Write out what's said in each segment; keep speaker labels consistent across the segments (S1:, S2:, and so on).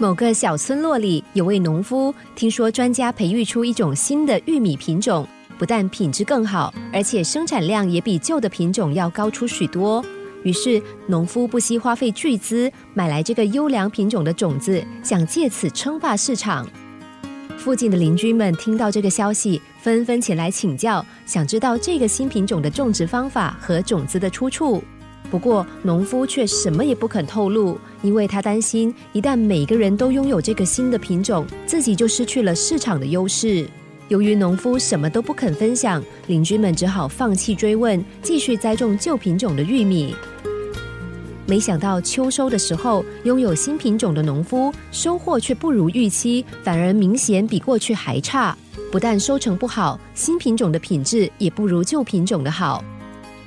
S1: 某个小村落里有位农夫，听说专家培育出一种新的玉米品种，不但品质更好，而且生产量也比旧的品种要高出许多。于是，农夫不惜花费巨资买来这个优良品种的种子，想借此称霸市场。附近的邻居们听到这个消息，纷纷前来请教，想知道这个新品种的种植方法和种子的出处。不过，农夫却什么也不肯透露，因为他担心一旦每个人都拥有这个新的品种，自己就失去了市场的优势。由于农夫什么都不肯分享，邻居们只好放弃追问，继续栽种旧品种的玉米。没想到秋收的时候，拥有新品种的农夫收获却不如预期，反而明显比过去还差。不但收成不好，新品种的品质也不如旧品种的好。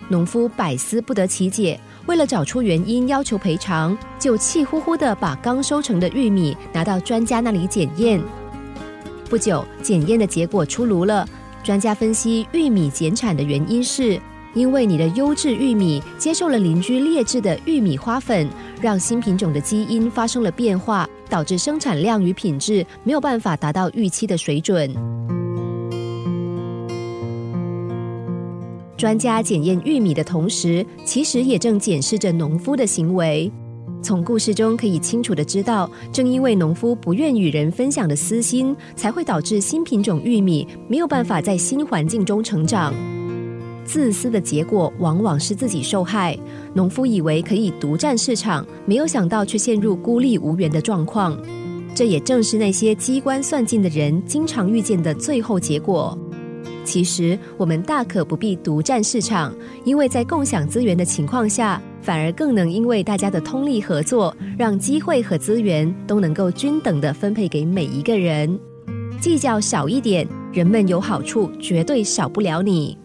S1: 农夫百思不得其解，为了找出原因，要求赔偿，就气呼呼的把刚收成的玉米拿到专家那里检验。不久，检验的结果出炉了。专家分析，玉米减产的原因是，因为你的优质玉米接受了邻居劣质的玉米花粉，让新品种的基因发生了变化，导致生产量与品质没有办法达到预期的水准。专家检验玉米的同时，其实也正检视着农夫的行为。从故事中可以清楚的知道，正因为农夫不愿与人分享的私心，才会导致新品种玉米没有办法在新环境中成长。自私的结果往往是自己受害。农夫以为可以独占市场，没有想到却陷入孤立无援的状况。这也正是那些机关算尽的人经常遇见的最后结果。其实，我们大可不必独占市场，因为在共享资源的情况下，反而更能因为大家的通力合作，让机会和资源都能够均等的分配给每一个人。计较少一点，人们有好处绝对少不了你。